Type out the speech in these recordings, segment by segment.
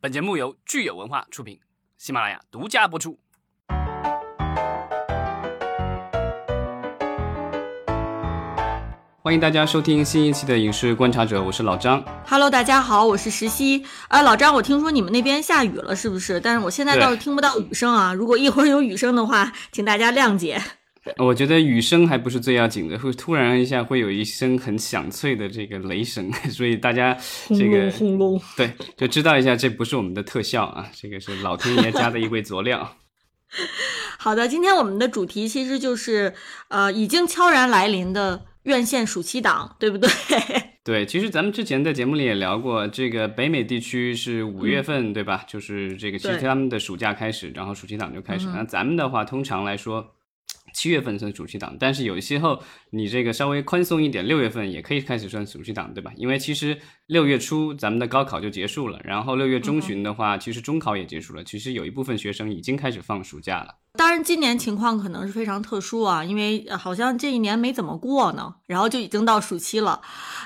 本节目由聚友文化出品，喜马拉雅独家播出。欢迎大家收听新一期的《影视观察者》，我是老张。Hello，大家好，我是石溪。呃，老张，我听说你们那边下雨了，是不是？但是我现在倒是听不到雨声啊。如果一会儿有雨声的话，请大家谅解。我觉得雨声还不是最要紧的，会突然一下会有一声很响脆的这个雷声，所以大家这个轰隆，对就知道一下，这不是我们的特效啊，这个是老天爷加的一味佐料。好的，今天我们的主题其实就是呃，已经悄然来临的院线暑期档，对不对？对，其实咱们之前在节目里也聊过，这个北美地区是五月份，对吧？就是这个其实他们的暑假开始，然后暑期档就开始。那咱们的话，通常来说。七月份算主题党，但是有些后你这个稍微宽松一点，六月份也可以开始算暑期档，对吧？因为其实六月初咱们的高考就结束了，然后六月中旬的话，其实中考也结束了，其实有一部分学生已经开始放暑假了。当然，今年情况可能是非常特殊啊，因为呃好像这一年没怎么过呢，然后就已经到暑期了，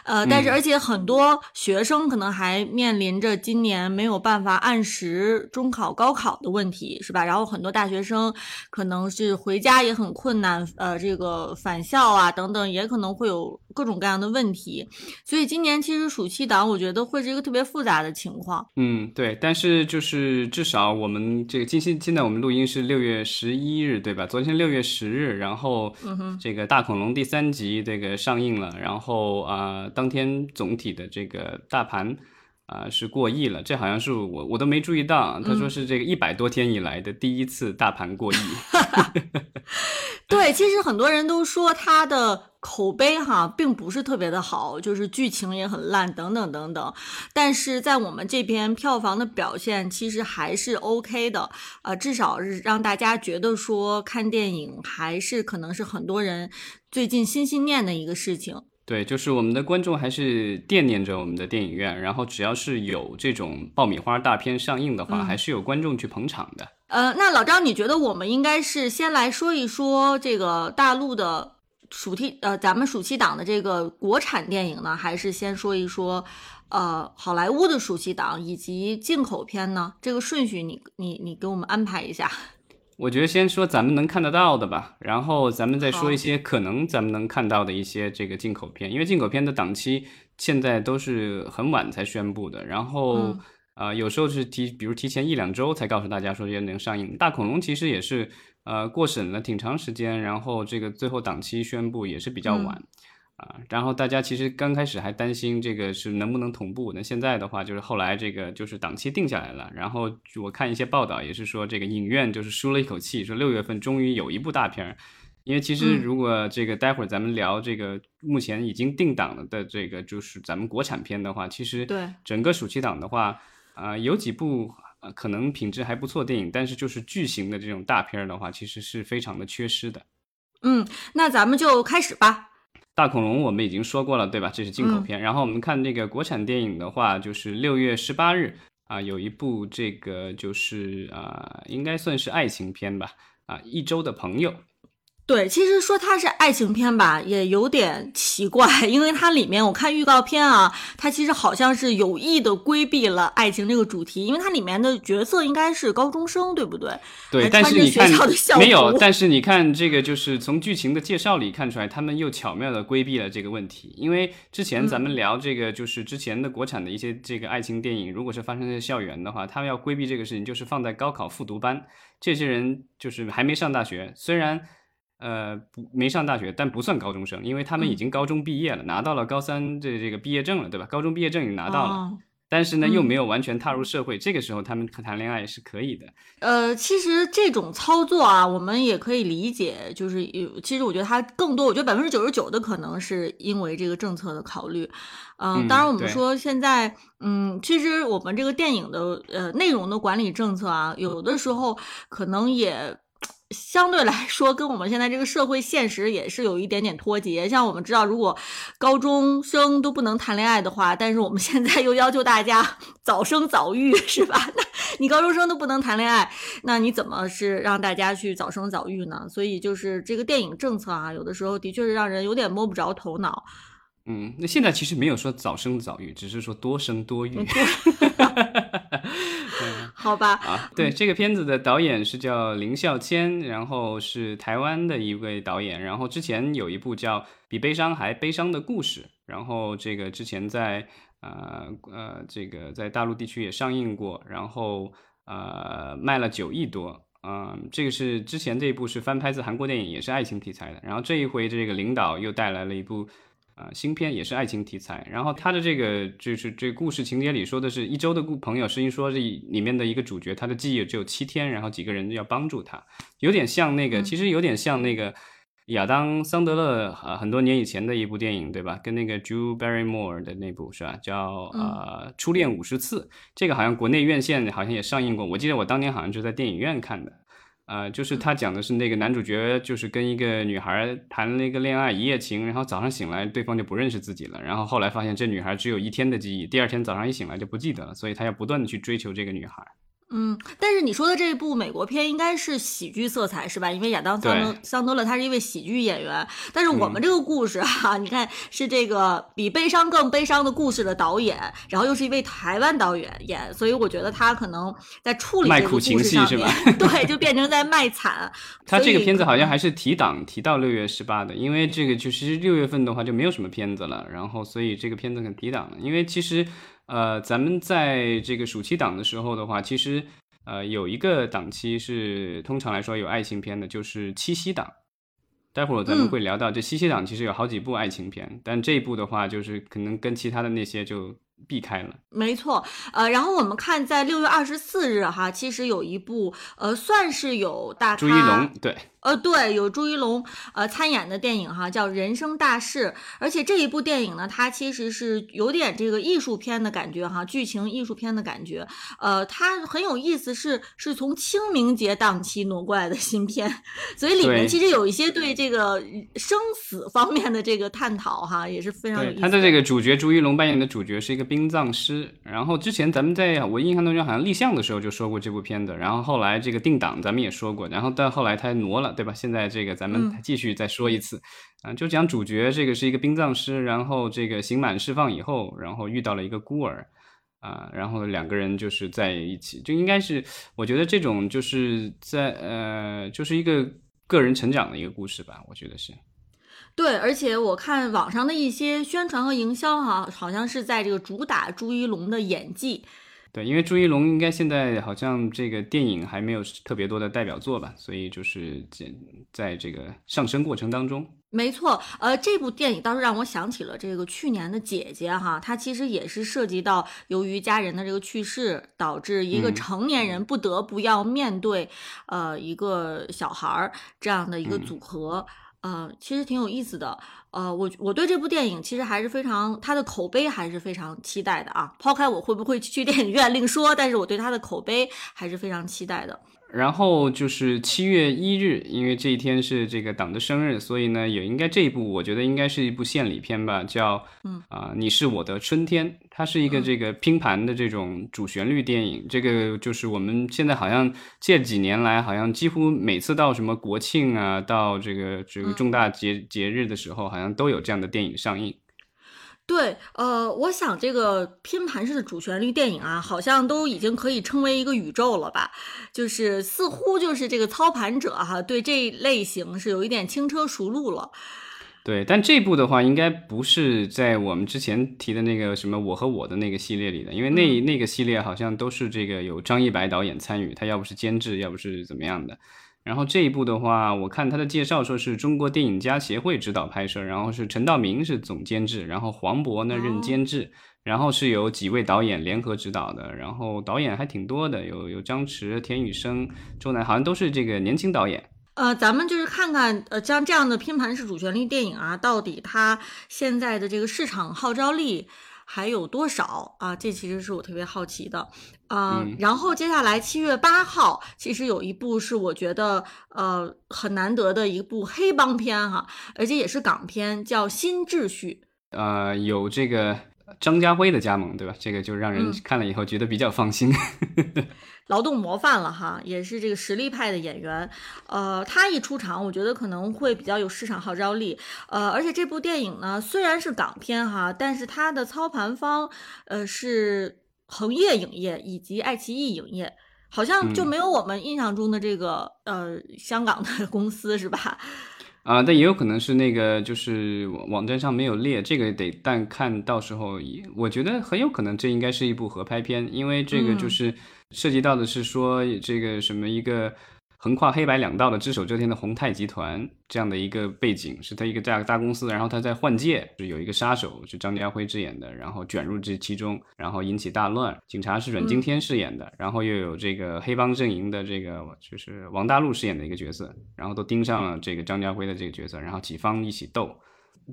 呃，但是嗯而且很多学生可能还面临着今年没有办法按时中考、高考的问题，是吧？然后很多大学生可能是回家也很困难，呃，这个返校啊等等，也可能会有各种各样的问题，所以今年其实暑期档我觉得会是一个特别复杂的情况。嗯，对，但是就是至少我们这个今现现在我们录音是六月十一日，对吧？昨天六月十日，然后这个大恐龙第三集这个上映了，然后啊、呃当天总体的这个大盘啊、是过亿了，这好像是我我都没注意到啊，他说是这个一百多天以来的第一次大盘过亿。对，其实很多人都说他的口碑哈并不是特别的好，就是剧情也很烂等等等等。但是在我们这边票房的表现其实还是 OK 的，呃，至少是让大家觉得说看电影还是可能是很多人最近心心念的一个事情。对，就是我们的观众还是惦念着我们的电影院，然后只要是有这种爆米花大片上映的话，嗯还是有观众去捧场的。呃，那老张，你觉得我们应该是先来说一说这个大陆的暑期，呃，咱们暑期档的这个国产电影呢，还是先说一说，呃，好莱坞的暑期档以及进口片呢？这个顺序你你你给我们安排一下。我觉得先说咱们能看得到的吧，然后咱们再说一些可能咱们能看到的一些这个进口片，因为进口片的档期现在都是很晚才宣布的，然后、嗯呃有时候是提，比如提前一两周才告诉大家说这能上映。大恐龙其实也是呃过审了挺长时间，然后这个最后档期宣布也是比较晚。啊，然后大家其实刚开始还担心这个是能不能同步，那现在的话就是后来这个就是档期定下来了，然后我看一些报道也是说这个影院就是舒了一口气，说六月份终于有一部大片儿，因为其实嗯如果这个待会儿咱们聊这个目前已经定档了的这个就是咱们国产片的话，其实对整个暑期档的话，啊、有几部呃可能品质还不错电影，但是就是巨型的这种大片儿的话，其实是非常的缺失的。嗯，那咱们就开始吧。大恐龙我们已经说过了，对吧？这是进口嗯片。然后我们看这个国产电影的话，就是六月十八日啊、有一部这个就是啊、应该算是爱情片吧啊、一周的朋友。对，其实说它是爱情片吧，也有点奇怪，因为它里面我看预告片啊，它其实好像是有意的规避了爱情这个主题，因为它里面的角色应该是高中生，对不对？对，但是你看没有，但是你看这个就是从剧情的介绍里看出来，他们又巧妙的规避了这个问题。因为之前咱嗯们聊这个，就是之前的国产的一些这个爱情电影，如果是发生在校园的话，他们要规避这个事情，就是放在高考复读班，这些人就是还没上大学，虽然。呃，不没上大学，但不算高中生，因为他们已嗯经高中毕业了，拿到了高三的这个毕业证了，对吧？高中毕业证已经拿到了，哦但是呢，又嗯没有完全踏入社会，这个时候他们谈恋爱是可以的。呃，其实这种操作啊，我们也可以理解，就是有，其实我觉得它更多，我觉得百分之九十九的可能是因为这个政策的考虑。嗯、嗯当然我们说现在，嗯，其实我们这个电影的呃内容的管理政策啊，有的时候可能也。相对来说，跟我们现在这个社会现实也是有一点点脱节。像我们知道，如果高中生都不能谈恋爱的话，但是我们现在又要求大家 早生早育，是吧？那你高中生都不能谈恋爱，那你怎么是让大家去早生早育呢？所以就是这个电影政策啊，有的时候的确是让人有点摸不着头脑。嗯，那现在其实没有说早生早育，只是说多生多育。好吧，啊，对，这个片子的导演是叫林孝谦，然后是台湾的一位导演，然后之前有一部叫《比悲伤还悲伤的故事》，然后这个之前在呃呃这个在大陆地区也上映过，然后呃卖了九亿多，嗯，这个是之前这一部是翻拍自韩国电影，也是爱情题材的，然后这一回这个领导又带来了一部。啊，新片也是爱情题材，然后他的这个就是这故事情节里说的是一周的故朋友，是因说这里面的一个主角，他的记忆只有七天，然后几个人要帮助他，有点像那个，其实有点像那个亚当桑德勒啊，很多年以前的一部电影，对吧？跟那个 Drew Barrymore 的那部是吧？叫呃初恋五十次，这个好像国内院线好像也上映过，我记得我当年好像就在电影院看的。呃，就是他讲的是那个男主角，就是跟一个女孩谈了一个恋爱，一夜情，然后早上醒来，对方就不认识自己了，然后后来发现这女孩只有一天的记忆，第二天早上一醒来就不记得了，所以他要不断的去追求这个女孩。嗯，但是你说的这部美国片应该是喜剧色彩是吧？因为亚当桑德桑德勒他是一位喜剧演员，但是我们这个故事哈，你看是这个比悲伤更悲伤的故事的导演，然后又是一位台湾导演演，所以我觉得他可能在处理卖苦情戏是吧？对，就变成在卖惨。他这个片子好像还是提档提到六月十八的，因为这个就是六月份的话就没有什么片子了，然后所以这个片子很提档了，因为其实。呃，咱们在这个暑期档的时候的话，其实呃有一个档期是通常来说有爱情片的，就是七夕档。待会儿咱们会聊到这七夕档，其实有好几部爱情片，但这一部的话，就是可能跟其他的那些就。避开了，没错，呃，然后我们看在六月二十四日哈，其实有一部呃，算是有大朱一龙对，呃对，有朱一龙呃参演的电影哈，叫《人生大事》，而且这一部电影呢，它其实是有点这个艺术片的感觉哈，剧情艺术片的感觉，呃，它很有意思，是是从清明节档期挪过来的新片，所以里面其实有一些对这个生死方面的这个探讨哈，也是非常有意思。他的这个主角朱一龙扮演的主角是一个。殡葬师，然后之前咱们在我印象当中好像立项的时候就说过这部片子，然后后来这个定档咱们也说过，然后到后来他挪了，对吧？现在这个咱们继续再说一次，啊，就讲主角这个是一个殡葬师，然后这个刑满释放以后，然后遇到了一个孤儿，啊，然后两个人就是在一起，就应该是我觉得这种就是在呃，就是一个个人成长的一个故事吧，我觉得是。对，而且我看网上的一些宣传和营销，哈，好像是在这个主打朱一龙的演技。对，因为朱一龙应该现在好像这个电影还没有特别多的代表作吧，所以就是在在这个上升过程当中。没错，呃，这部电影倒是让我想起了这个去年的《姐姐》哈，它其实也是涉及到由于家人的这个去世，导致一个成年人不得不要面对，呃，一个小孩儿这样的一个组合。呃，其实挺有意思的。呃，我我对这部电影其实还是非常，它的口碑还是非常期待的啊。抛开我会不会去电影院另说，但是我对它的口碑还是非常期待的。然后就是七月一日，因为这一天是这个党的生日，所以呢，也应该这一部，我觉得应该是一部献礼片吧，叫嗯啊，你是我的春天。它是一个这个拼盘的这种主旋律电影，这个就是我们现在好像这几年来，好像几乎每次到什么国庆啊，到这个这个重大节节日的时候，好像都有这样的电影上映。对，呃，我想这个拼盘式的主旋律电影啊，好像都已经可以称为一个宇宙了吧？就是似乎就是这个操盘者哈，对这类型是有一点轻车熟路了。对，但这部的话，应该不是在我们之前提的那个什么我和我的那个系列里的，因为那那个系列好像都是这个有张一白导演参与，他要不是监制，要不是怎么样的。然后这一部的话，我看他的介绍说是中国电影家协会指导拍摄，然后是陈道明是总监制，然后黄渤呢任监制，然后是有几位导演联合指导的，然后导演还挺多的，有有张弛、田雨生、周楠，好像都是这个年轻导演。呃，咱们就是看看，呃，像这样的拼盘式主旋律电影啊，到底它现在的这个市场号召力。还有多少啊？这其实是我特别好奇的啊。然后接下来七月八号，其实有一部是我觉得呃很难得的一部黑帮片哈，而且也是港片，叫《新秩序》。呃，有这个张家辉的加盟，对吧？这个就让人看了以后觉得比较放心。劳动模范了哈，也是这个实力派的演员。呃，他一出场，我觉得可能会比较有市场号召力。呃，而且这部电影呢，虽然是港片哈，但是它的操盘方呃是恒业影业以及爱奇艺影业，好像就没有我们印象中的这个呃香港的公司是吧？啊，但也有可能是那个，就是网站上没有列，这个得但看到时候，我觉得很有可能这应该是一部合拍片，因为这个就是涉及到的是说这个什么一个。横跨黑白两道的只手遮天的宏泰集团这样的一个背景，是他一个大大公司，然后他在换届，是有一个杀手是张家辉饰演的，然后卷入这其中，然后引起大乱。警察是阮经天饰演的，然后又有这个黑帮阵营的这个就是王大陆饰演的一个角色，然后都盯上了这个张家辉的这个角色，然后几方一起斗，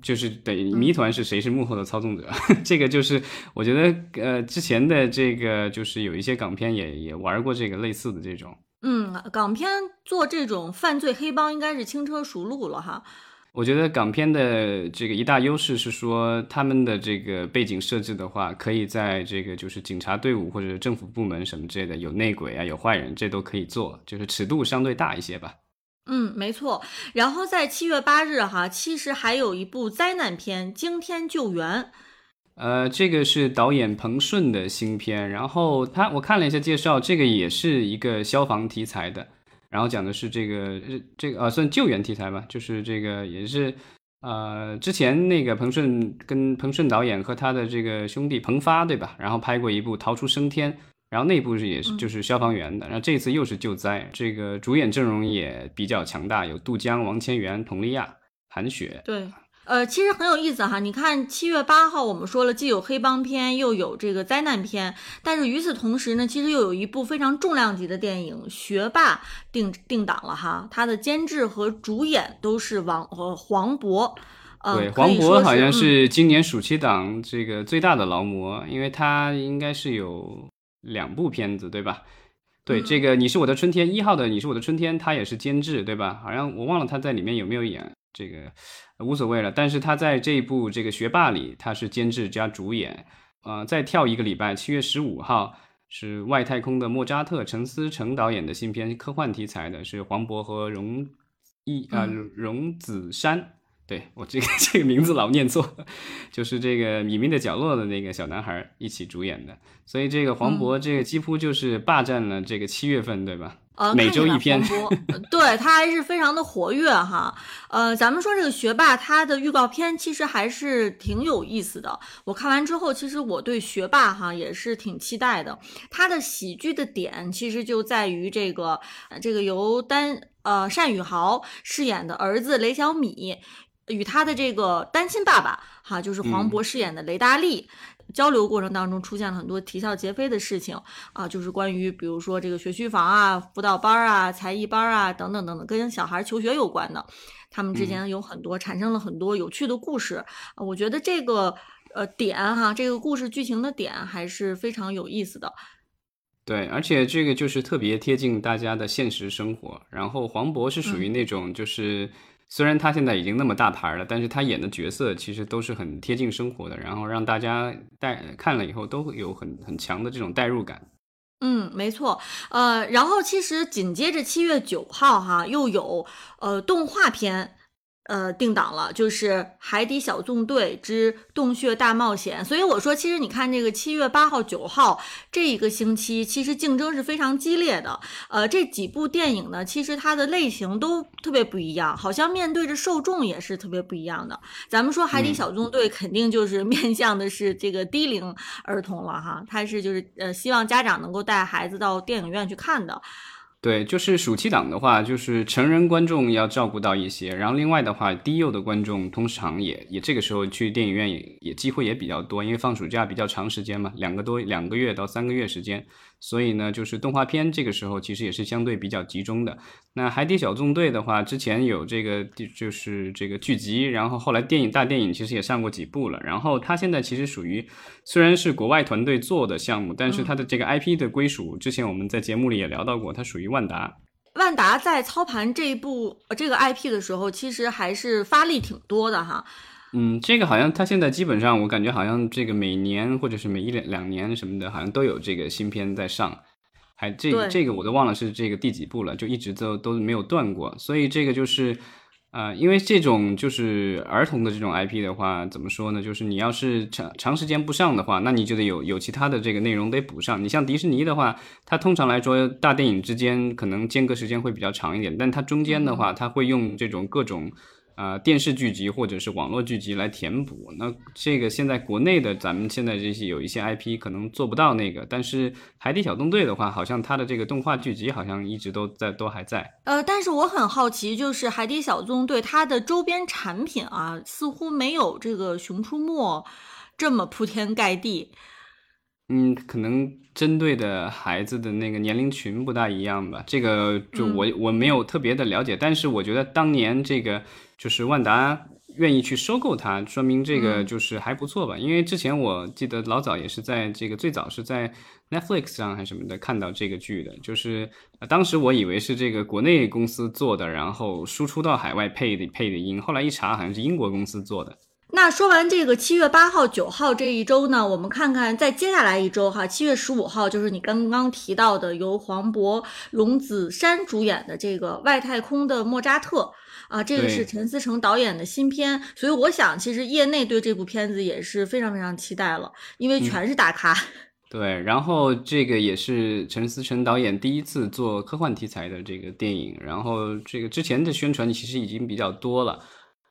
就是等于谜团是谁是幕后的操纵者。这个就是我觉得呃之前的这个就是有一些港片也也玩过这个类似的这种。嗯，港片做这种犯罪黑帮应该是轻车熟路了哈。我觉得港片的这个一大优势是说，他们的这个背景设置的话，可以在这个就是警察队伍或者政府部门什么之类的，有内鬼啊，有坏人，这都可以做，就是尺度相对大一些吧。嗯，没错。然后在七月八日哈，其实还有一部灾难片《惊天救援》。呃，这个是导演彭顺的新片，然后他我看了一下介绍，这个也是一个消防题材的，然后讲的是这个这个啊算救援题材吧，就是这个也是呃之前那个彭顺跟彭顺导演和他的这个兄弟彭发对吧，然后拍过一部《逃出升天》，然后那部是也是就是消防员的，然后这次又是救灾，这个主演阵容也比较强大，有杜江、王千源、佟丽娅、韩雪，对。呃，其实很有意思哈。你看七月八号，我们说了，既有黑帮片，又有这个灾难片，但是与此同时呢，其实又有一部非常重量级的电影《学霸》定定档了哈。它的监制和主演都是王呃黄渤。对，黄渤好像是今年暑期档这个最大的劳模，因为他应该是有两部片子，对吧？对，这个《你是我的春天》一号的《你是我的春天》，他也是监制，对吧？好像我忘了他在里面有没有演。这个无所谓了，但是他在这一部这个学霸里，他是监制加主演。呃，再跳一个礼拜，七月十五号是外太空的莫扎特，陈思诚导演的新片，科幻题材的，是黄渤和荣一啊荣子山。对我这个 这个名字老念错，就是这个《米米的角落》的那个小男孩一起主演的，所以这个黄渤这个几乎就是霸占了这个七月份，对吧？呃，每周一篇，对他还是非常的活跃哈。呃，咱们说这个学霸，他的预告片其实还是挺有意思的。我看完之后，其实我对学霸哈也是挺期待的。他的喜剧的点其实就在于这个，这个由单呃单宇豪饰演的儿子雷小米，与他的这个单亲爸爸哈，就是黄渤饰演的雷大力。交流过程当中出现了很多啼笑皆非的事情啊，就是关于比如说这个学区房啊、辅导班啊、才艺班啊等等等等，跟小孩求学有关的，他们之间有很多产生了很多有趣的故事。我觉得这个呃点哈，这个故事剧情的点还是非常有意思的。对，而且这个就是特别贴近大家的现实生活。然后黄渤是属于那种就是。虽然他现在已经那么大牌了，但是他演的角色其实都是很贴近生活的，然后让大家带看了以后都会有很很强的这种代入感。嗯，没错。呃，然后其实紧接着七月九号哈，又有呃动画片。呃，定档了，就是《海底小纵队之洞穴大冒险》。所以我说，其实你看这个七月八号、九号这一个星期，其实竞争是非常激烈的。呃，这几部电影呢，其实它的类型都特别不一样，好像面对着受众也是特别不一样的。咱们说《海底小纵队》肯定就是面向的是这个低龄儿童了哈，它是就是呃希望家长能够带孩子到电影院去看的。对，就是暑期档的话，就是成人观众要照顾到一些，然后另外的话，低幼的观众通常也也这个时候去电影院也也机会也比较多，因为放暑假比较长时间嘛，两个多两个月到三个月时间。所以呢，就是动画片这个时候其实也是相对比较集中的。那《海底小纵队》的话，之前有这个就是这个剧集，然后后来电影大电影其实也上过几部了。然后它现在其实属于虽然是国外团队做的项目，但是它的这个 IP 的归属，之前我们在节目里也聊到过，它属于万达。万达在操盘这一部这个 IP 的时候，其实还是发力挺多的哈。嗯，这个好像他现在基本上，我感觉好像这个每年或者是每一两两年什么的，好像都有这个新片在上。还这这个我都忘了是这个第几部了，就一直都都没有断过。所以这个就是。呃，因为这种就是儿童的这种 IP 的话，怎么说呢？就是你要是长长时间不上的话，那你就得有有其他的这个内容得补上。你像迪士尼的话，它通常来说大电影之间可能间隔时间会比较长一点，但它中间的话，它会用这种各种。啊，电视剧集或者是网络剧集来填补。那这个现在国内的咱们现在这些有一些 IP 可能做不到那个，但是海底小纵队的话，好像它的这个动画剧集好像一直都在，都还在。呃，但是我很好奇，就是海底小纵队它的周边产品啊，似乎没有这个熊出没这么铺天盖地。嗯，可能针对的孩子的那个年龄群不大一样吧。这个就我我没有特别的了解，但是我觉得当年这个。就是万达愿意去收购它，说明这个就是还不错吧。因为之前我记得老早也是在这个最早是在 Netflix 上还是什么的看到这个剧的，就是当时我以为是这个国内公司做的，然后输出到海外配的配的音，后来一查好像是英国公司做的。那说完这个七月八号、九号这一周呢，我们看看在接下来一周哈，七月十五号就是你刚刚提到的由黄渤、龙子山主演的这个外太空的莫扎特。啊，这个是陈思诚导演的新片，所以我想，其实业内对这部片子也是非常非常期待了，因为全是大咖。对，然后这个也是陈思诚导演第一次做科幻题材的这个电影，然后这个之前的宣传其实已经比较多了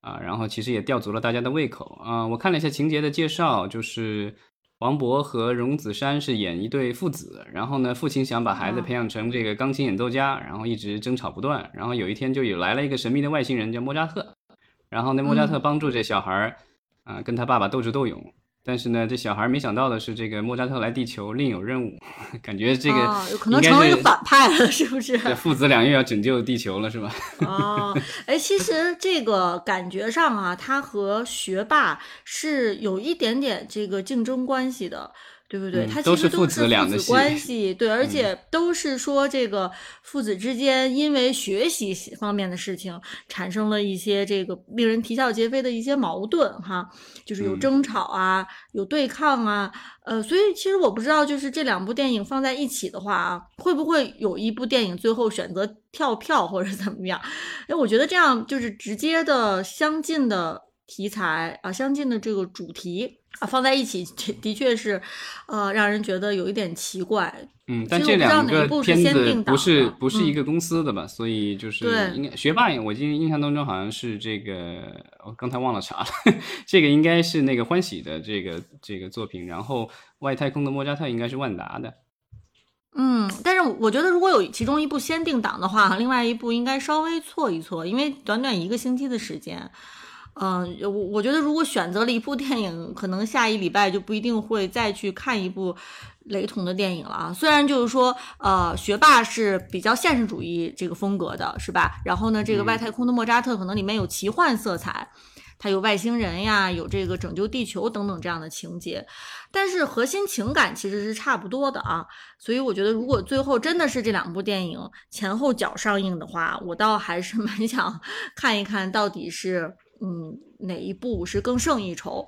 啊，然后其实也吊足了大家的胃口啊。我看了一下情节的介绍，就是。王勃和荣梓杉是演一对父子，然后呢，父亲想把孩子培养成这个钢琴演奏家，然后一直争吵不断，然后有一天就有来了一个神秘的外星人叫莫扎特，然后那莫扎特帮助这小孩儿啊跟他爸爸斗智斗勇。但是呢，这小孩没想到的是，这个莫扎特来地球另有任务，感觉这个有可能成为一个反派了，是不是？父子俩又要拯救地球了，是吧？哦，哎，其实这个感觉上啊，他和学霸是有一点点这个竞争关系的。对不对？他其实都是父子关系，对，而且都是说这个父子之间因为学习方面的事情产生了一些这个令人啼笑皆非的一些矛盾，哈，就是有争吵啊，有对抗啊，呃，所以其实我不知道，就是这两部电影放在一起的话啊，会不会有一部电影最后选择跳票或者怎么样？哎，我觉得这样就是直接的相近的题材啊，相近的这个主题。啊，放在一起的确是，呃，让人觉得有一点奇怪。嗯，但这两个片子不是不是一个公司的吧？所以就是应该学霸，我记得印象当中好像是这个，我刚才忘了查了，这个应该是那个欢喜的这个这个作品，然后外太空的莫扎特应该是万达的。嗯，但是我觉得如果有其中一部先定档的话，另外一部应该稍微错一错，因为短短一个星期的时间。嗯，我我觉得如果选择了一部电影，可能下一礼拜就不一定会再去看一部雷同的电影了啊。虽然就是说，呃，学霸是比较现实主义这个风格的，是吧？然后呢，这个外太空的莫扎特可能里面有奇幻色彩，它有外星人呀，有这个拯救地球等等这样的情节，但是核心情感其实是差不多的啊。所以我觉得，如果最后真的是这两部电影前后脚上映的话，我倒还是 蛮想看一看到底是。嗯，哪一部是更胜一筹？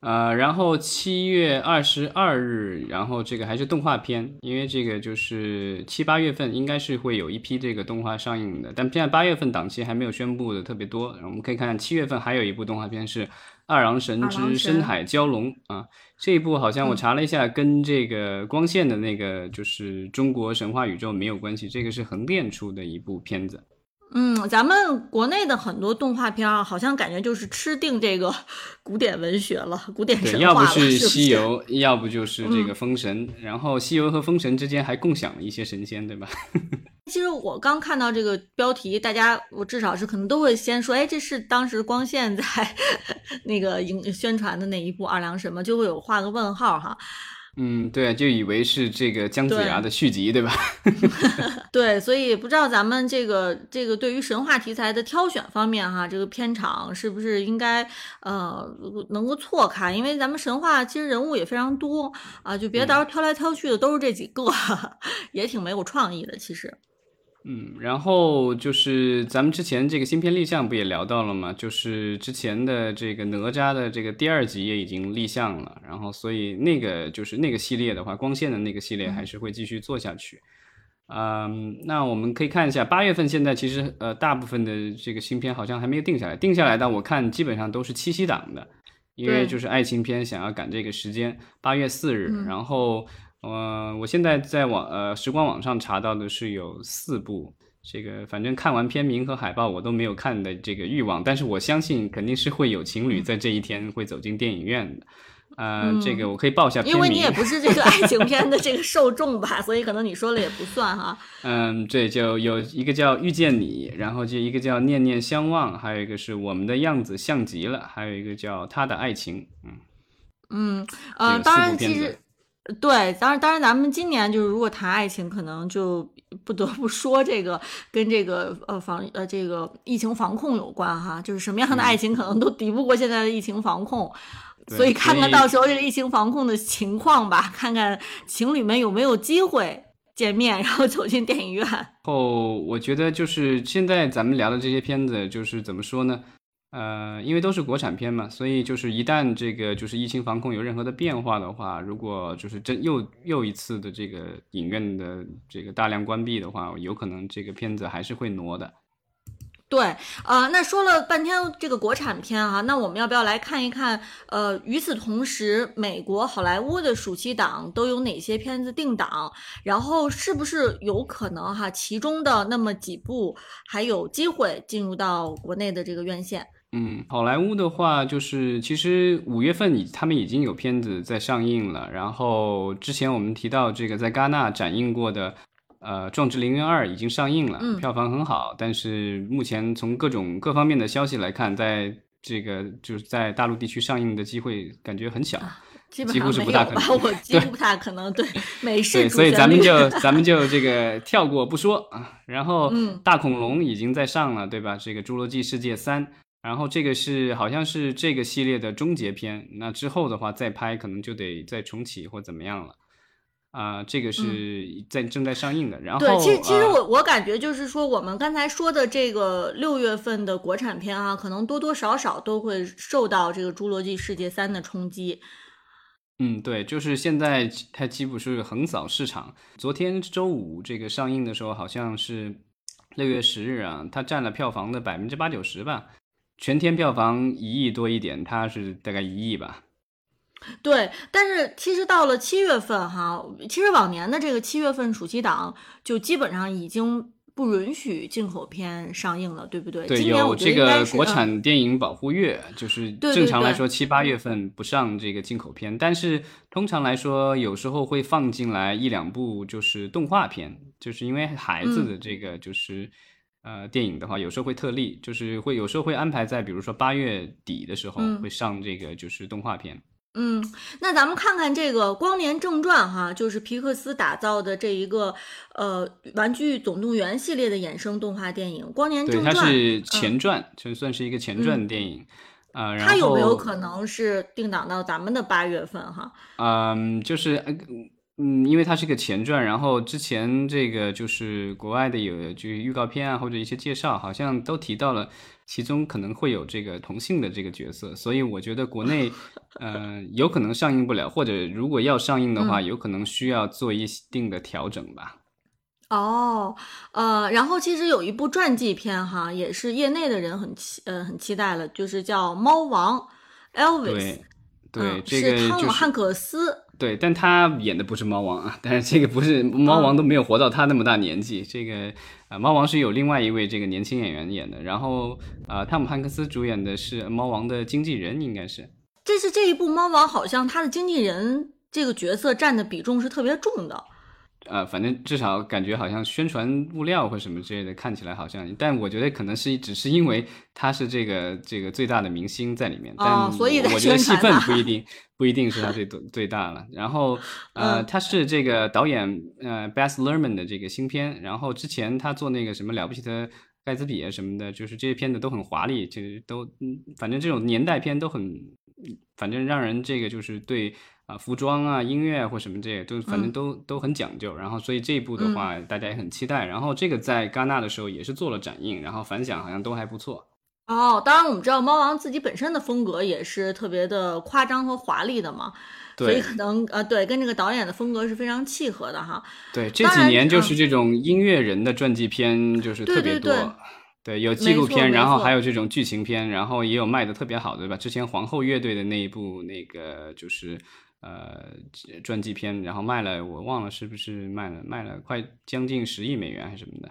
呃，然后七月二十二日，然后这个还是动画片，因为这个就是七八月份应该是会有一批这个动画上映的，但现在八月份档期还没有宣布的特别多。我们可以看看七月份还有一部动画片是《二郎神之深海蛟龙》啊，这一部好像我查了一下，跟这个光线的那个就是中国神话宇宙没有关系，这个是横店出的一部片子。嗯，咱们国内的很多动画片啊，好像感觉就是吃定这个 古典文学了，古典神话了，是不是？西游，要不就是这个封神，然后西游和封神之间还共享了一些神仙，对吧？其实我刚看到这个标题，大家我至少是可能都会先说，哎，这是当时光线在 那个影宣传的那一部二郎神吗？就会有画个问号哈。嗯，对，就以为是这个姜子牙的续集，对吧？对，所以不知道咱们这个这个对于神话题材的挑选方面哈，这个片场是不是应该呃能够错开？因为咱们神话其实人物也非常多啊，就别到时候挑来挑去的都是这几个，也挺没有创意的。其实，嗯，然后就是咱们之前这个新片立项不也聊到了吗？就是之前的这个哪吒的这个第二集也已经立项了，然后所以那个就是那个系列的话，光线的那个系列还是会继续做下去。嗯，那我们可以看一下八月份现在其实呃大部分的这个新片好像还没有定下来，定下来的我看基本上都是七夕档的，因为就是爱情片想要赶这个时间，八月四日，然后。呃，我现在在网呃时光网上查到的是有四部，这个反正看完片名和海报我都没有看的这个欲望，但是我相信肯定是会有情侣在这一天会走进电影院的。呃，这个我可以报一下片名，因为你也不是这个爱 情片的这个受众吧，所以可能你说了也不算哈。嗯，对，就有一个叫遇见你，然后就一个叫念念相望，还有一个是我们的样子像极了，还有一个叫他的爱情。嗯嗯呃，当然其实。对，当然，当然，咱们今年就是如果谈爱情，可能就 不得不说这个跟这个呃防呃这个疫情防控有关哈，就是什么样的爱情可能都敌不过现在的疫情防控，所以看看到时候这个疫情防控的情况吧，看看情侣们有没有机会见面，然后走进电影院。后我觉得就是现在咱们聊的这些片子，就是怎么说呢？呃，因为都是国产片嘛，所以就是一旦这个就是疫情防控有任何的变化的话，如果就是真又又一次的这个影院的这个大量关闭的话，有可能这个片子还是会挪的。对，呃，那说了半天这个国产片哈，那我们要不要来看一看？呃，与此同时，美国好莱坞的暑期档都有哪些片子定档？然后是不是有可能哈，其中的那么几部还有机会进入到国内的这个院线？嗯，好莱坞的话，就是其实五月份已他们已经有片子在上映了。然后之前我们提到这个在戛纳展映过的，呃，《壮志凌云二》已经上映了，票房很好。但是目前从各种各方面的消息来看，在这个就是在大陆地区上映的机会感觉很小，几乎是 不大可能。我几乎不大可能对 美式。对，所以咱们就 咱们就这个跳过不说啊。然后，大恐龙已经在上了，对吧？这个《侏罗纪世界三》。然后这个是好像是这个系列的终结篇，那之后的话再拍可能就得再重启或怎么样了，啊，这个是在正在上映的。然后对，其实其实我我感觉就是说，我们刚才说的这个六月份的国产片啊，可能多多少少都会受到这个《侏罗纪世界三》的冲击。嗯，对，就是现在它几乎是横扫市场。昨天周五这个上映的时候，好像是六月十日啊，它占了票房的百分之八九十吧。全天票房一亿多一点，它是大概一亿吧。对，但是其实到了七月份哈，其实往年的这个七月份暑期档就基本上已经不允许进口片上映了，对不对？对，有这个国产电影保护月，就是正常来说七八月份不上这个进口片，但是通常来说有时候会放进来一两部就是动画片，就是因为孩子的这个就是。呃，电影的话，有时候会特例，就是会有时候会安排在，比如说八月底的时候会上这个，就是动画片。嗯，那咱们看看这个《光年正传》哈，就是皮克斯打造的这一个呃《玩具总动员》系列的衍生动画电影《光年正传》。对，它是前传，就算是一个前传电影啊。它有没有可能是定档到咱们的八月份哈？嗯，就是。嗯，因为它是个前传，然后之前这个就是国外的有就预告片啊，或者一些介绍，好像都提到了其中可能会有这个同性的这个角色，所以我觉得国内，呃，有可能上映不了，或者如果要上映的话，有可能需要做一定的调整吧。哦，呃，然后其实有一部传记片哈，也是业内的人很期呃很期待了，就是叫《猫王》，Elvis，对，这个是汤姆汉克斯。对，但他演的不是猫王啊，但是这个不是猫王都没有活到他那么大年纪，这个啊猫王是有另外一位这个年轻演员演的，然后啊汤姆汉克斯主演的是猫王的经纪人，应该是。这是这一部猫王，好像他的经纪人这个角色占的比重是特别重的。呃，反正至少感觉好像宣传物料或什么之类的，看起来好像，但我觉得可能是只是因为他是这个这个最大的明星在里面，但所以我觉得戏份不一定不一定是他最多最大了。然后 呃，他是这个导演呃 Bess Lerman 的这个新片，然后之前他做那个什么了不起的盖茨比啊什么的，就是这些片子都很华丽，其实都嗯，反正这种年代片都很，反正让人这个就是对。啊服装啊、音乐或什么这些，都反正都都很讲究。然后所以这一部的话，大家也很期待。然后这个在戛纳的时候也是做了展映，然后反响好像都还不错。哦，当然我们知道猫王自己本身的风格也是特别的夸张和华丽的嘛，所以可能呃对，跟这个导演的风格是非常契合的哈。对，这几年就是这种音乐人的传记片就是特别多，对，有纪录片，然后还有这种剧情片，然后也有卖的特别好的，对吧？之前皇后乐队的那一部那个就是呃传记片，然后卖了，我忘了是不是卖了卖了快将近十亿美元还是什么的。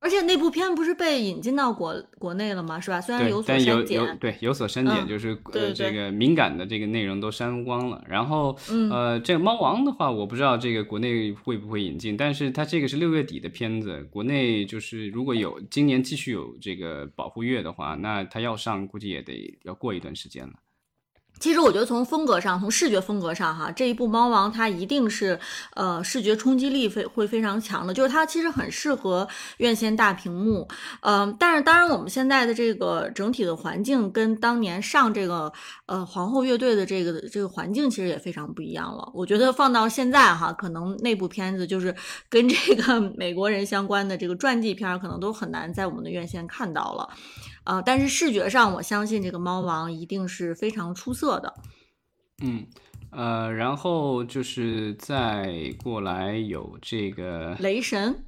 而且那部片不是被引进到国国内了吗？是吧？虽然有所删减，对有所删减，就是呃这个敏感的这个内容都删光了。然后呃，这个猫王的话，我不知道这个国内会不会引进，但是它这个是六月底的片子，国内就是如果有今年继续有这个保护月的话，那它要上估计也得要过一段时间了。其实我觉得从风格上，从视觉风格上，哈，这一部《猫王》它一定是，呃，视觉冲击力非会非常强的。就是它其实很适合院线大屏幕，嗯，但是当然我们现在的这个整体的环境跟当年上这个呃皇后乐队的这个这个环境其实也非常不一样了。我觉得放到现在哈，可能那部片子就是跟这个美国人相关的这个传记片，可能都很难在我们的院线看到了。啊，但是视觉上，我相信这个猫王一定是非常出色的。嗯，呃，然后就是再过来有这个雷神。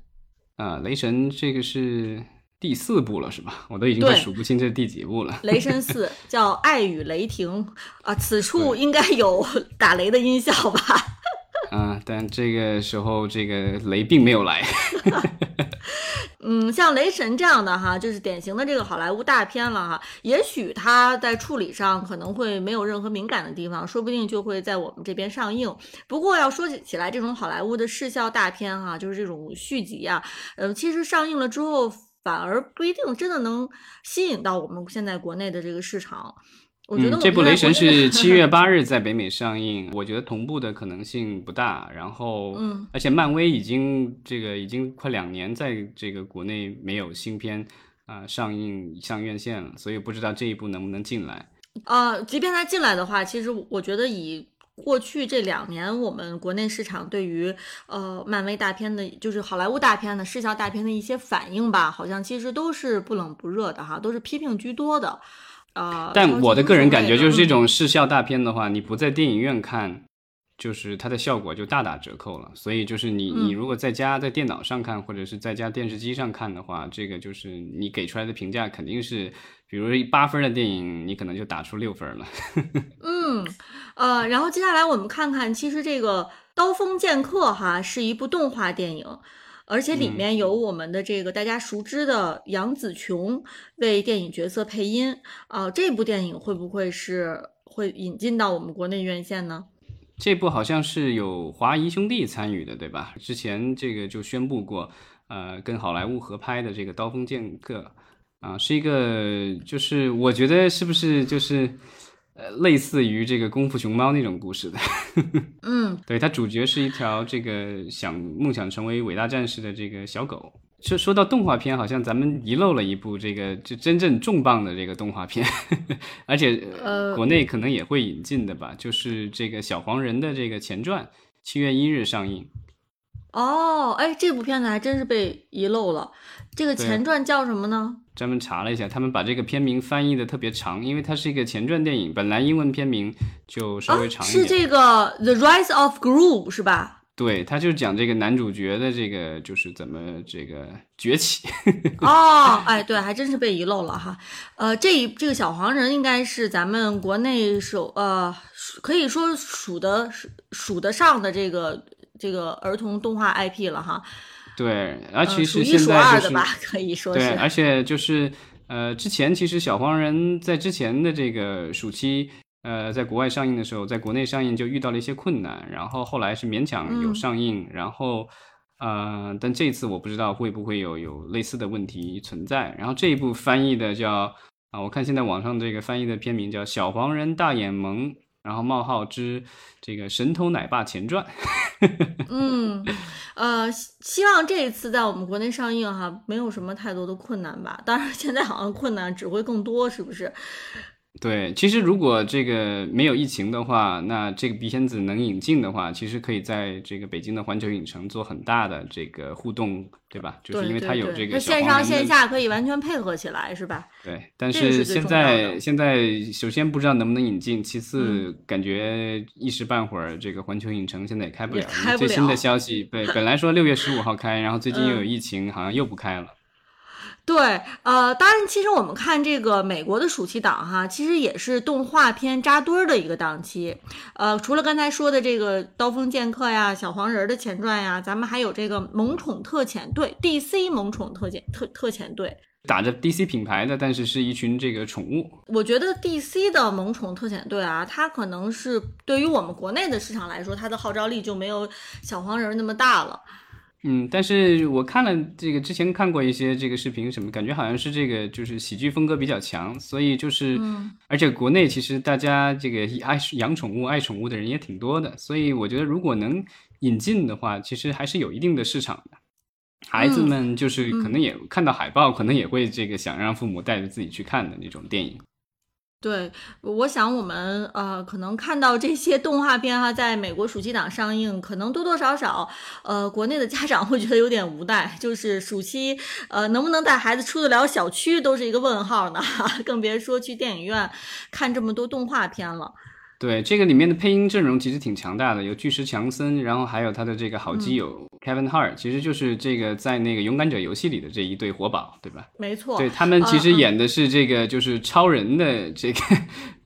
啊，雷神这个是第四部了，是吧？我都已经快数不清这是第几部了。雷神 四叫《爱与雷霆》啊，此处应该有打雷的音效吧？啊，但这个时候这个雷并没有来。嗯，像雷神这样的哈，就是典型的这个好莱坞大片了哈。也许它在处理上可能会没有任何敏感的地方，说不定就会在我们这边上映。不过要说起起来，这种好莱坞的视效大片哈，就是这种续集啊，呃，其实上映了之后，反而不一定真的能吸引到我们现在国内的这个市场。我觉得这部《雷神》是七月 八日在北美上映，我觉得同步的可能性不大。然后，嗯，而且漫威已经这个已经快两年在这个国内没有新片啊上映上院线了，所以不知道这一部能不能进来。啊，即便它进来的话，其实我觉得以过去这两年我们国内市场对于呃漫威大片的，就是好莱坞大片的视效大片的一些反应吧，好像其实都是不冷不热的哈，都是批评居多的。啊，但我的个人感觉就是这种视效大片的话，你不在电影院看，就是它的效果就大打折扣了。所以就是你你如果在家在电脑上看，或者是在家电视机上看的话，这个就是你给出来的评价肯定是，比如八分的电影，你可能就打出六分了。嗯，呃，然后接下来我们看看，其实这个《刀锋剑客》哈是一部动画电影。而且里面有我们的这个大家熟知的杨紫琼为电影角色配音啊，这部电影会不会是会引进到我们国内院线呢？这部好像是有华谊兄弟参与的，对吧？之前这个就宣布过，呃，跟好莱坞合拍的这个《刀锋剑客》啊，是一个，就是我觉得是不是就是。呃，类似于这个《功夫熊猫》那种故事的，嗯，对，它主角是一条这个想梦想成为伟大战士的这个小狗。说说到动画片，好像咱们遗漏了一部这个就真正重磅的这个动画片，而且呃，国内可能也会引进的吧，就是这个小黄人的这个前传，七月一日上映。哦，哎，这部片子还真是被遗漏了。这个前传叫什么呢？专门查了一下，他们把这个片名翻译的特别长，因为它是一个前传电影，本来英文片名就稍微长一点。是这个《The Rise of Gru》是吧？对，他就讲这个男主角的这个就是怎么这个崛起。哦，哎，对，还真是被遗漏了哈。呃，这一这个小黄人应该是咱们国内首呃，可以说数得数得上的这个。这个儿童动画 IP 了哈，对，而其实现在就是可以说对，而且就是呃，之前其实小黄人在之前的这个暑期，呃，在国外上映的时候，在国内上映就遇到了一些困难，然后后来是勉强有上映，然后呃，但这次我不知道会不会有有类似的问题存在。然后这一部翻译的叫啊，我看现在网上这个翻译的片名叫《小黄人大眼萌》。然后冒号之这个神偷奶爸前传，嗯，呃，希望这一次在我们国内上映哈，没有什么太多的困难吧。当然，现在好像困难只会更多，是不是？对，其实如果这个没有疫情的话，那这个片子能引进的话，其实可以在这个北京的环球影城做很大的这个互动，对吧？就是因为它有这个线上线下可以完全配合起来，是吧？对，但是现在现在首先不知道能不能引进，其次感觉一时半会儿这个环球影城现在也开不了。最新的消息，对，本来说六月十五号开，然后最近又有疫情，好像又不开了。对，呃，当然，其实我们看这个美国的暑期档哈，其实也是动画片扎堆儿的一个档期。呃，除了刚才说的这个《刀锋剑客》呀、《小黄人》的前传呀，咱们还有这个《萌宠特遣队》DC 萌宠特遣特特遣队，打着 DC 品牌的，但是是一群这个宠物。我觉得 DC 的萌宠特遣队啊，它可能是对于我们国内的市场来说，它的号召力就没有小黄人那么大了。嗯，但是我看了这个之前看过一些这个视频什么，感觉好像是这个就是喜剧风格比较强，所以就是，而且国内其实大家这个爱养宠物、爱宠物的人也挺多的，所以我觉得如果能引进的话，其实还是有一定的市场的。孩子们就是可能也看到海报，可能也会这个想让父母带着自己去看的那种电影。对，我想我们呃，可能看到这些动画片哈，在美国暑期档上映，可能多多少少，呃，国内的家长会觉得有点无奈，就是暑期，呃，能不能带孩子出得了小区都是一个问号呢，更别说去电影院看这么多动画片了。对这个里面的配音阵容其实挺强大的，有巨石强森，然后还有他的这个好基友 Kevin Hart，其实就是这个在那个勇敢者游戏里的这一对活宝，对吧？没错，对他们其实演的是这个就是超人的这个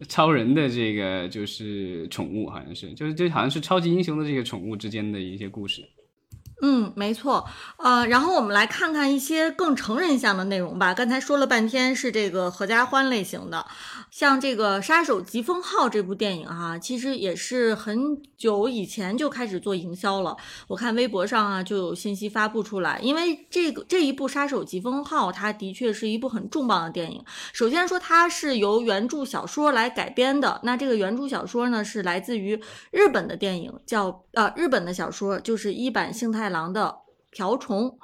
超人的这个就是宠物，好像是就是就好像是超级英雄的这个宠物之间的一些故事。嗯，没错，呃，然后我们来看看一些更成人向的内容吧。刚才说了半天是这个合家欢类型的，像这个《杀手疾风号》这部电影哈，其实也是很久以前就开始做营销了。我看微博上啊就有信息发布出来，因为这个这一部《杀手疾风号》它的确是一部很重磅的电影。首先说它是由原著小说来改编的，那这个原著小说呢是来自于日本的电影，叫呃日本的小说就是一坂幸太。郎的瓢虫，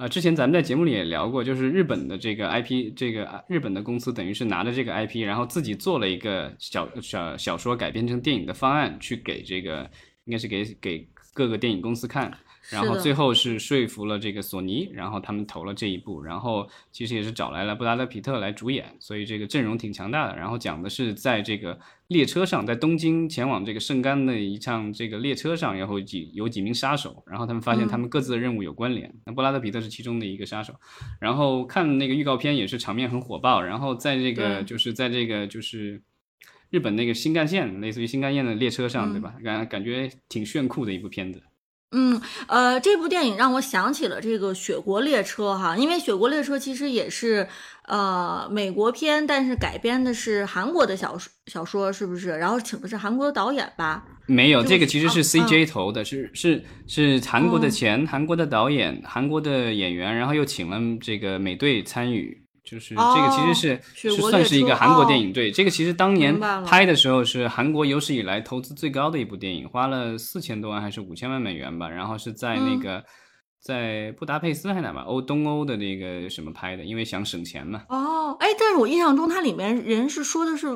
啊，之前咱们在节目里也聊过，就是日本的这个 IP，这个日本的公司等于是拿着这个 IP，然后自己做了一个小小小说改编成电影的方案，去给这个应该是给给各个电影公司看。然后最后是说服了这个索尼，然后他们投了这一部，然后其实也是找来了布拉德皮特来主演，所以这个阵容挺强大的。然后讲的是在这个列车上，在东京前往这个圣干的一趟这个列车上，然后几有几名杀手，然后他们发现他们各自的任务有关联。那布拉德皮特是其中的一个杀手，然后看那个预告片也是场面很火爆，然后在这个就是在这个就是日本那个新干线，类似于新干线的列车上，对吧？感感觉挺炫酷的一部片子。嗯，呃，这部电影让我想起了这个《雪国列车》哈，因为《雪国列车》其实也是呃美国片，但是改编的是韩国的小说，小说是不是？然后请的是韩国的导演吧？没有，这个其实是 CJ 投的，是是是韩国的钱，韩国的导演，韩国的演员，然后又请了这个美队参与。就是这个其实是是算是一个韩国电影，对这个其实当年拍的时候是韩国有史以来投资最高的一部电影，花了四千多万还是五千万美元吧，然后是在那个在布达佩斯还是哪吧欧东欧的那个什么拍的，因为想省钱嘛。哦，哎，但是我印象中它里面人是说的是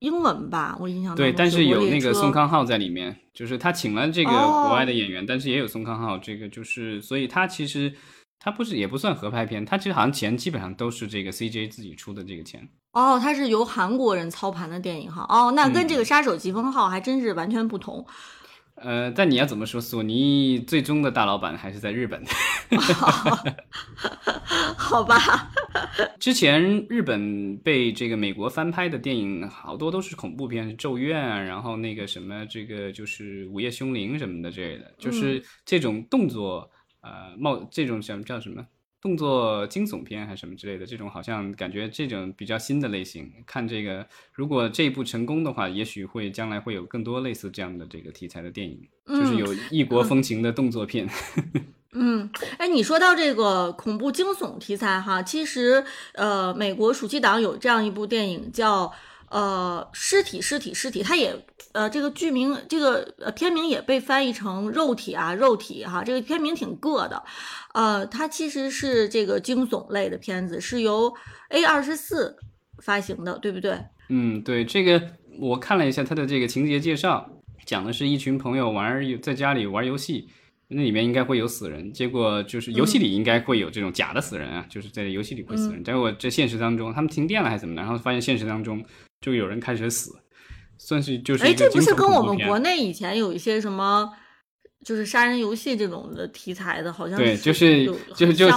英文吧？我印象对，但是有那个宋康昊在里面，就是他请了这个国外的演员，但是也有宋康昊，这个就是所以他其实。它不是也不算合拍片，它其实好像钱基本上都是这个 CJ 自己出的这个钱。哦，它是由韩国人操盘的电影哈。哦，那跟这个《杀手疾风号》还真是完全不同。呃，但你要怎么说，索尼最终的大老板还是在日本。好吧。之前日本被这个美国翻拍的电影好多都是恐怖片，《咒怨》啊，然后那个什么这个就是《午夜凶铃》什么的之类的，就是这种动作。呃，冒这种叫叫什么动作惊悚片还是什么之类的，这种好像感觉这种比较新的类型。看这个，如果这一部成功的话，也许会将来会有更多类似这样的这个题材的电影，就是有异国风情的动作片。嗯，哎，你说到这个恐怖惊悚题材哈，其实呃，美国暑期档有这样一部电影叫。呃，尸体，尸体，尸体，它也，呃，这个剧名，这个呃片名也被翻译成肉体啊，肉体哈，这个片名挺硌的，呃，它其实是这个惊悚类的片子，是由 A 二十四发行的，对不对？嗯，对，这个我看了一下它的这个情节介绍，讲的是一群朋友玩在家里玩游戏，那里面应该会有死人，结果就是游戏里应该会有这种假的死人啊，就是在游戏里会死人，结果在现实当中他们停电了还是怎么的，然后发现现实当中就有人开始死，算是就是哎，这不是跟我们国内以前有一些什么？就是杀人游戏这种的题材的，好像对，就是就就就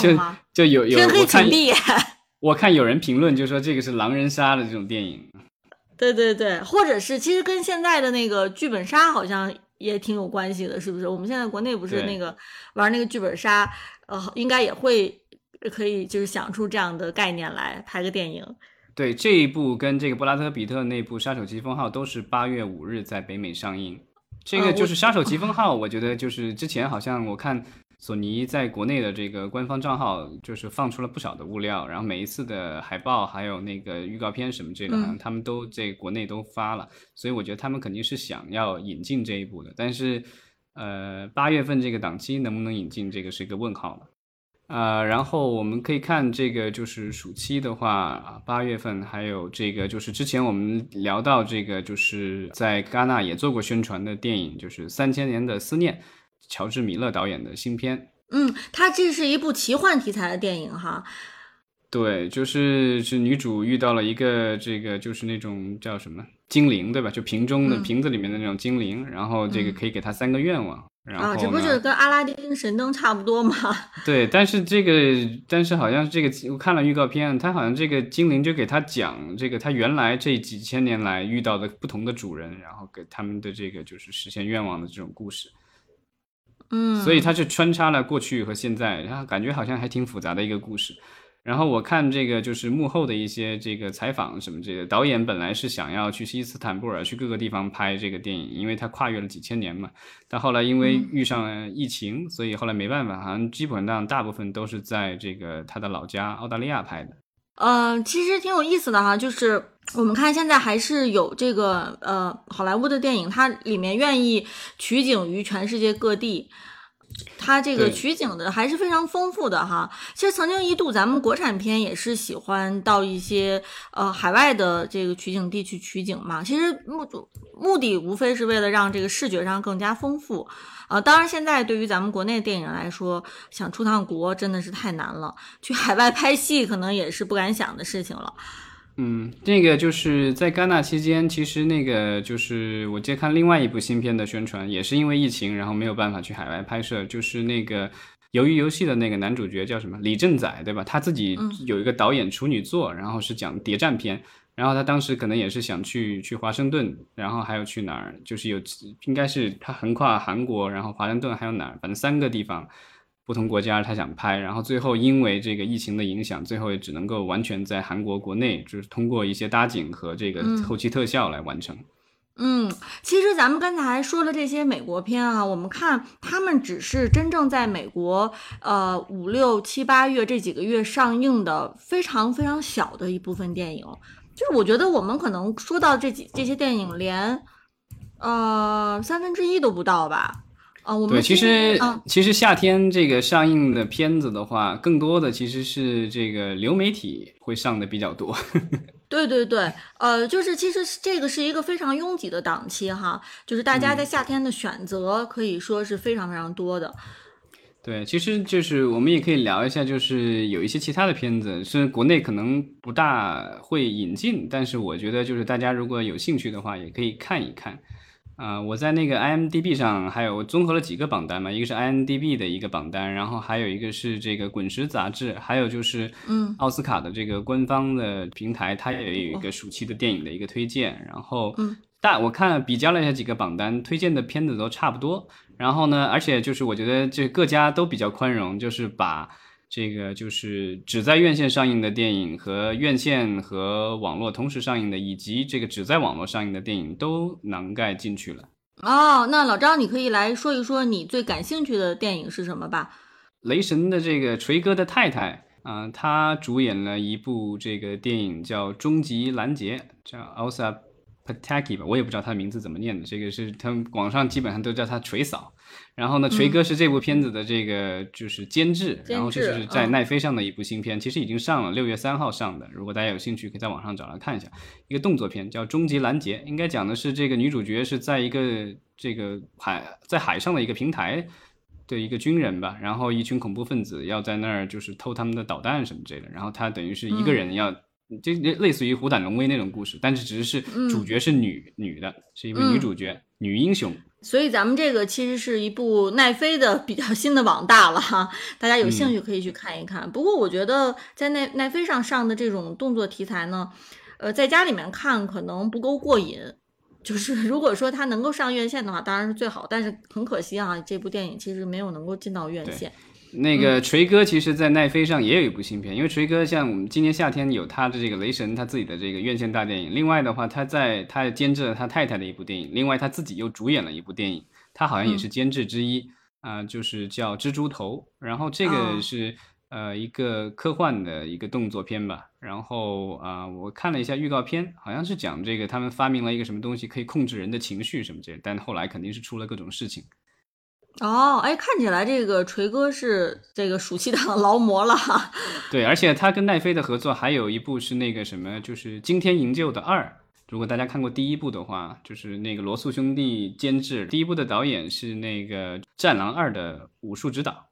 就有有我看，我看有人评论就说这个是狼人杀的这种电影，对对对，或者是其实跟现在的那个剧本杀好像也挺有关系的，是不是？我们现在国内不是那个玩那个剧本杀，呃，应该也会可以就是想出这样的概念来拍个电影。对，这一部跟这个布拉德比特那部《杀手疾风号》都是八月五日在北美上映。这个就是《杀手疾风号》，我觉得就是之前好像我看索尼在国内的这个官方账号，就是放出了不少的物料，然后每一次的海报还有那个预告片什么这个，好像他们都在国内都发了，所以我觉得他们肯定是想要引进这一部的，但是呃八月份这个档期能不能引进，这个是一个问号了。呃，然后我们可以看这个，就是暑期的话啊，八月份还有这个，就是之前我们聊到这个，就是在戛纳也做过宣传的电影，就是《三千年的思念》，乔治·米勒导演的新片。嗯，它这是一部奇幻题材的电影哈。对，就是是女主遇到了一个这个，就是那种叫什么精灵，对吧？就瓶中的瓶子里面的那种精灵，然后这个可以给她三个愿望。啊，这不是跟阿拉丁神灯差不多吗？对，但是这个，但是好像这个，我看了预告片，他好像这个精灵就给他讲这个他原来这几千年来遇到的不同的主人，然后给他们的这个就是实现愿望的这种故事。嗯，所以他就穿插了过去和现在，然后感觉好像还挺复杂的一个故事。然后我看这个就是幕后的一些这个采访什么这个导演本来是想要去伊斯坦布尔去各个地方拍这个电影，因为他跨越了几千年嘛。但后来因为遇上了疫情，所以后来没办法，好像基本上大部分都是在这个他的老家澳大利亚拍的。嗯，其实挺有意思的哈，就是我们看现在还是有这个呃好莱坞的电影，它里面愿意取景于全世界各地。它这个取景的还是非常丰富的哈。其实曾经一度咱们国产片也是喜欢到一些呃海外的这个取景地去取景嘛。其实目目的无非是为了让这个视觉上更加丰富啊。当然现在对于咱们国内电影来说，想出趟国真的是太难了，去海外拍戏可能也是不敢想的事情了。嗯，那个就是在戛纳期间，其实那个就是我接看另外一部新片的宣传，也是因为疫情，然后没有办法去海外拍摄。就是那个《鱿鱼游戏》的那个男主角叫什么？李正宰，对吧？他自己有一个导演处女作，然后是讲谍战片。然后他当时可能也是想去去华盛顿，然后还有去哪儿？就是有应该是他横跨韩国，然后华盛顿还有哪儿？反正三个地方。不同国家他想拍，然后最后因为这个疫情的影响，最后也只能够完全在韩国国内，就是通过一些搭景和这个后期特效来完成。嗯，其实咱们刚才说的这些美国片啊，我们看他们只是真正在美国呃五六七八月这几个月上映的非常非常小的一部分电影，就是我觉得我们可能说到这几这些电影，连呃三分之一都不到吧。啊，我们对，其实其实夏天这个上映的片子的话，更多的其实是这个流媒体会上的比较多。对对对，呃，就是其实这个是一个非常拥挤的档期哈，就是大家在夏天的选择可以说是非常非常多的。对，其实就是我们也可以聊一下，就是有一些其他的片子是国内可能不大会引进，但是我觉得就是大家如果有兴趣的话，也可以看一看。啊，我在那个 IMDB 上还有综合了几个榜单嘛，一个是 IMDB 的一个榜单，然后还有一个是这个滚石杂志，还有就是嗯奥斯卡的这个官方的平台，它也有一个暑期的电影的一个推荐。然后但我看了比较了一下几个榜单，推荐的片子都差不多。然后呢，而且就是我觉得这各家都比较宽容，就是把。这个就是只在院线上映的电影和院线和网络同时上映的，以及这个只在网络上映的电影都囊盖进去了。哦，那老张，你可以来说一说你最感兴趣的电影是什么吧？雷神的这个锤哥的太太啊，他主演了一部这个电影叫《终极拦截》，叫 Elsa Pataki 吧，我也不知道他的名字怎么念的。这个是他们网上基本上都叫他锤嫂。然后呢，锤哥是这部片子的这个就是监制，然后这是在奈飞上的一部新片，其实已经上了，六月三号上的。如果大家有兴趣，可以在网上找来看一下。一个动作片叫《终极拦截》，应该讲的是这个女主角是在一个这个海在海上的一个平台。的一个军人吧，然后一群恐怖分子要在那儿就是偷他们的导弹什么之类的，然后他等于是一个人要，就类似于虎胆龙威那种故事，但是只是主角是女女的，是一位女主角，女英雄。所以咱们这个其实是一部奈飞的比较新的网大了哈，大家有兴趣可以去看一看。不过我觉得在奈奈飞上上的这种动作题材呢，呃，在家里面看可能不够过瘾。就是如果说它能够上院线的话，当然是最好。但是很可惜啊，这部电影其实没有能够进到院线。那个锤哥其实，在奈飞上也有一部新片，因为锤哥像我们今年夏天有他的这个雷神他自己的这个院线大电影。另外的话，他在他监制了他太太的一部电影，另外他自己又主演了一部电影，他好像也是监制之一啊，就是叫《蜘蛛头》。然后这个是。呃，一个科幻的一个动作片吧，然后啊，我看了一下预告片，好像是讲这个他们发明了一个什么东西可以控制人的情绪什么之类，但后来肯定是出了各种事情。哦，哎，看起来这个锤哥是这个暑期档劳模了哈。对，而且他跟奈飞的合作还有一部是那个什么，就是《惊天营救》的二。如果大家看过第一部的话，就是那个罗素兄弟监制，第一部的导演是那个《战狼二》的武术指导。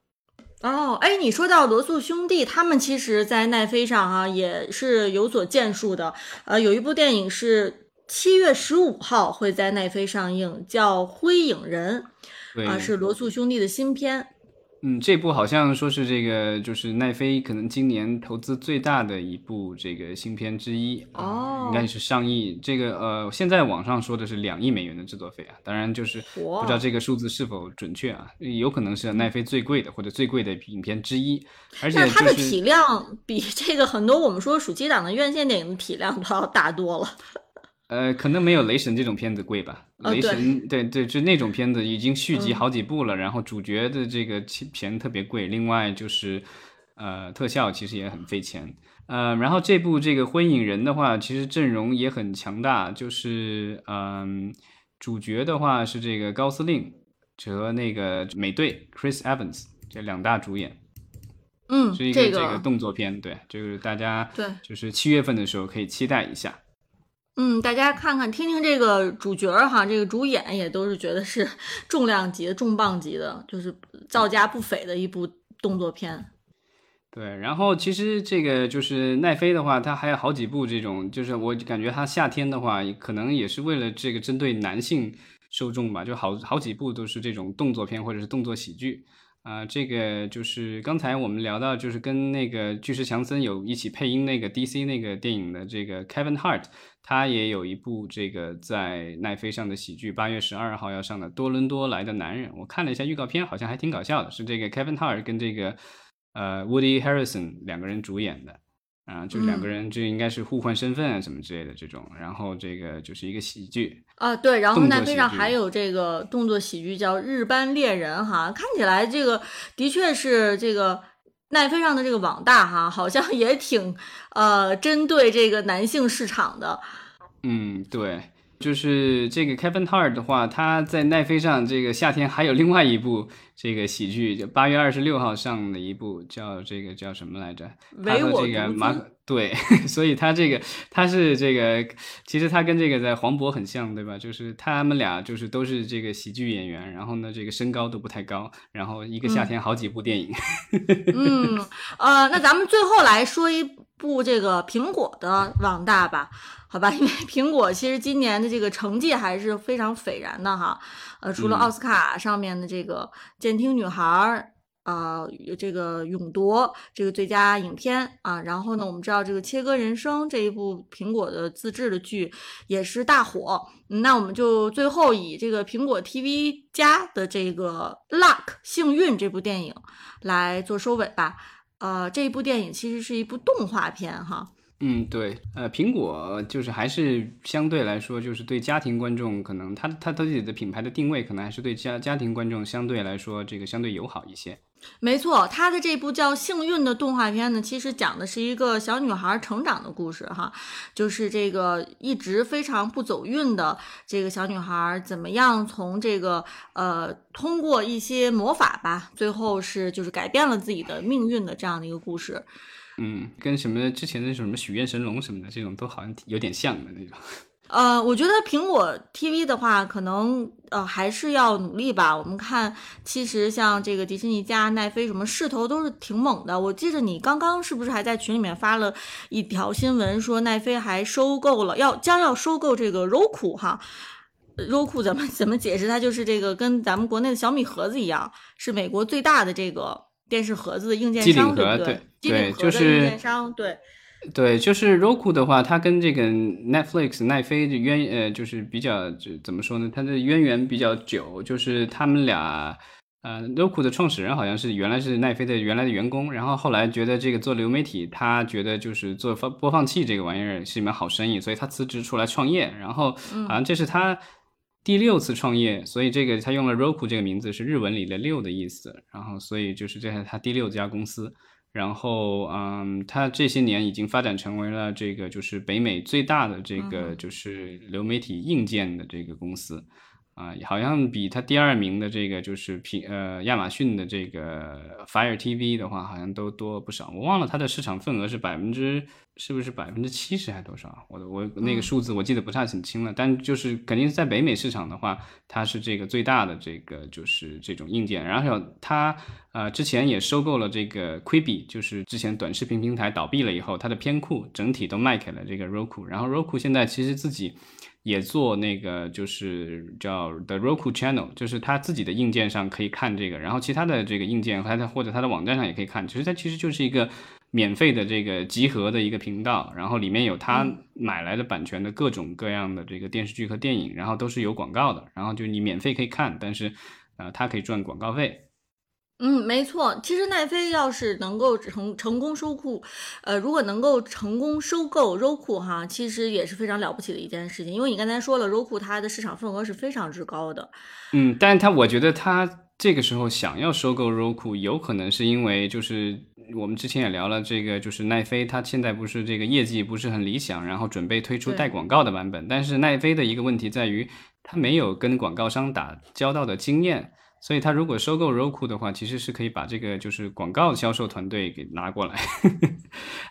哦，哎，你说到罗素兄弟，他们其实，在奈飞上哈也是有所建树的。呃，有一部电影是七月十五号会在奈飞上映，叫《灰影人》，啊，是罗素兄弟的新片。嗯，这部好像说是这个，就是奈飞可能今年投资最大的一部这个新片之一哦，应该是上亿。这个呃，现在网上说的是两亿美元的制作费啊，当然就是不知道这个数字是否准确啊，有可能是奈飞最贵的或者最贵的影片之一。而且它的体量比这个很多我们说暑期档的院线电影的体量都要大多了。呃，可能没有雷神这种片子贵吧。雷神，对对，就那种片子已经续集好几部了，然后主角的这个钱特别贵，另外就是，呃，特效其实也很费钱。呃，然后这部这个灰影人的话，其实阵容也很强大，就是嗯，主角的话是这个高司令和那个美队 Chris Evans 这两大主演。嗯，是一个这个动作片，对，就是大家对，就是七月份的时候可以期待一下。嗯，大家看看听听这个主角哈，这个主演也都是觉得是 重量级的、重磅级的，就是造价不菲的一部动作片。对，然后其实这个就是奈飞的话，它还有好几部这种，就是我感觉它夏天的话，可能也是为了这个针对男性受众吧，就好好几部都是这种动作片或者是动作喜剧。啊，这个就是刚才我们聊到，就是跟那个巨石强森有一起配音那个 DC 那个电影的这个 Kevin Hart，他也有一部这个在奈飞上的喜剧，八月十二号要上的《多伦多来的男人》。我看了一下预告片，好像还挺搞笑的，是这个 Kevin Hart 跟这个呃 Woody Harrison 两个人主演的。啊，就两个人，这应该是互换身份啊，什么之类的这种。然后这个就是一个喜剧啊，对。然后奈飞上还有这个动作喜剧叫《日班猎人》哈，看起来这个的确是这个奈飞上的这个网大哈，好像也挺呃针对这个男性市场的。嗯，对。就是这个 Kevin Hart 的话，他在奈飞上这个夏天还有另外一部这个喜剧，就八月二十六号上的一部，叫这个叫什么来着？唯我这个马对，所以他这个他是这个，其实他跟这个在黄渤很像，对吧？就是他们俩就是都是这个喜剧演员，然后呢这个身高都不太高，然后一个夏天好几部电影。嗯，呃，那咱们最后来说一部这个苹果的网大吧。好吧，因为 苹果其实今年的这个成绩还是非常斐然的哈。呃，除了奥斯卡上面的这个《监听女孩》啊，这个勇夺这个最佳影片啊，然后呢，我们知道这个《切割人生》这一部苹果的自制的剧也是大火。那我们就最后以这个苹果 TV 加的这个《Luck 幸运》这部电影来做收尾吧。呃，这一部电影其实是一部动画片哈。嗯，对，呃，苹果就是还是相对来说，就是对家庭观众，可能它它自己的品牌的定位，可能还是对家家庭观众相对来说，这个相对友好一些。没错，他的这部叫《幸运》的动画片呢，其实讲的是一个小女孩成长的故事，哈，就是这个一直非常不走运的这个小女孩，怎么样从这个呃通过一些魔法吧，最后是就是改变了自己的命运的这样的一个故事。嗯，跟什么之前那什么许愿神龙什么的这种都好像有点像的那种。呃，我觉得苹果 TV 的话，可能呃还是要努力吧。我们看，其实像这个迪士尼加奈飞什么势头都是挺猛的。我记得你刚刚是不是还在群里面发了一条新闻，说奈飞还收购了，要将要收购这个 Roku 哈。Roku 怎么怎么解释？它就是这个跟咱们国内的小米盒子一样，是美国最大的这个电视盒子的硬件商，对不对？对，就是硬件商，对。对，就是 Roku 的话，它跟这个 Netflix 奈飞的渊呃，就是比较就怎么说呢？它的渊源比较久，就是他们俩呃，Roku 的创始人好像是原来是奈飞的原来的员工，然后后来觉得这个做流媒体，他觉得就是做放播放器这个玩意儿是一门好生意，所以他辞职出来创业，然后好像这是他第六次创业，所以这个他用了 Roku 这个名字是日文里的六的意思，然后所以就是这是他第六家公司。然后，嗯，他这些年已经发展成为了这个就是北美最大的这个就是流媒体硬件的这个公司。啊，好像比它第二名的这个就是平呃亚马逊的这个 Fire TV 的话，好像都多不少。我忘了它的市场份额是百分之是不是百分之七十还多少？我我那个数字我记得不太很清了。但就是肯定是在北美市场的话，它是这个最大的这个就是这种硬件。然后它呃之前也收购了这个 Quibi，就是之前短视频平台倒闭了以后，它的片库整体都卖给了这个 Roku。然后 Roku 现在其实自己。也做那个就是叫 The Roku Channel，就是它自己的硬件上可以看这个，然后其他的这个硬件，它的或者它的网站上也可以看。其实它其实就是一个免费的这个集合的一个频道，然后里面有他买来的版权的各种各样的这个电视剧和电影，然后都是有广告的，然后就你免费可以看，但是呃，它可以赚广告费。嗯，没错。其实奈飞要是能够成成功收库，呃，如果能够成功收购 Roku 哈，其实也是非常了不起的一件事情。因为你刚才说了，Roku 它的市场份额是非常之高的。嗯，但是他我觉得他这个时候想要收购 Roku，有可能是因为就是我们之前也聊了这个，就是奈飞它现在不是这个业绩不是很理想，然后准备推出带广告的版本。但是奈飞的一个问题在于，它没有跟广告商打交道的经验。所以，他如果收购 Roku 的话，其实是可以把这个就是广告销售团队给拿过来，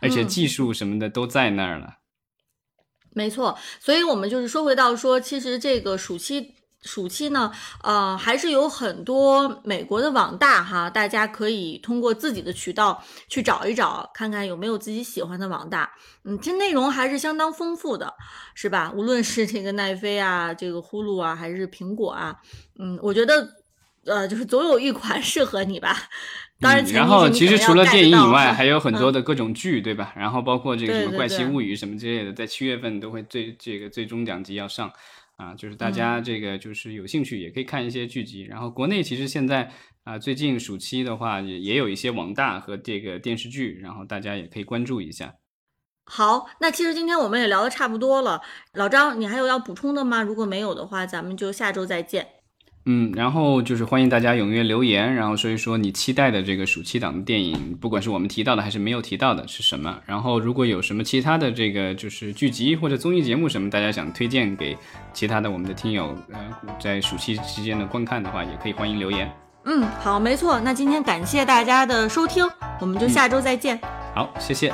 而且技术什么的都在那儿了。没错，所以我们就是说回到说，其实这个暑期暑期呢，呃，还是有很多美国的网大哈，大家可以通过自己的渠道去找一找，看看有没有自己喜欢的网大。嗯，这内容还是相当丰富的，是吧？无论是这个奈飞啊，这个呼噜啊，还是苹果啊，嗯，我觉得。呃，就是总有一款适合你吧。当然，然后其实除了电影以外，还有很多的各种剧，对吧？然后包括这个什么《怪奇物语》什么之类的，在七月份都会最这个最终两集要上啊。就是大家这个就是有兴趣也可以看一些剧集。然后国内其实现在啊，最近暑期的话也也有一些网大和这个电视剧，然后大家也可以关注一下。好，那其实今天我们也聊的差不多了。老张，你还有要补充的吗？如果没有的话，咱们就下周再见。嗯，然后就是欢迎大家踊跃留言，然后说一说你期待的这个暑期档的电影，不管是我们提到的还是没有提到的，是什么。然后如果有什么其他的这个就是剧集或者综艺节目什么，大家想推荐给其他的我们的听友，呃，在暑期期间的观看的话，也可以欢迎留言。嗯，好，没错。那今天感谢大家的收听，我们就下周再见。好，谢谢。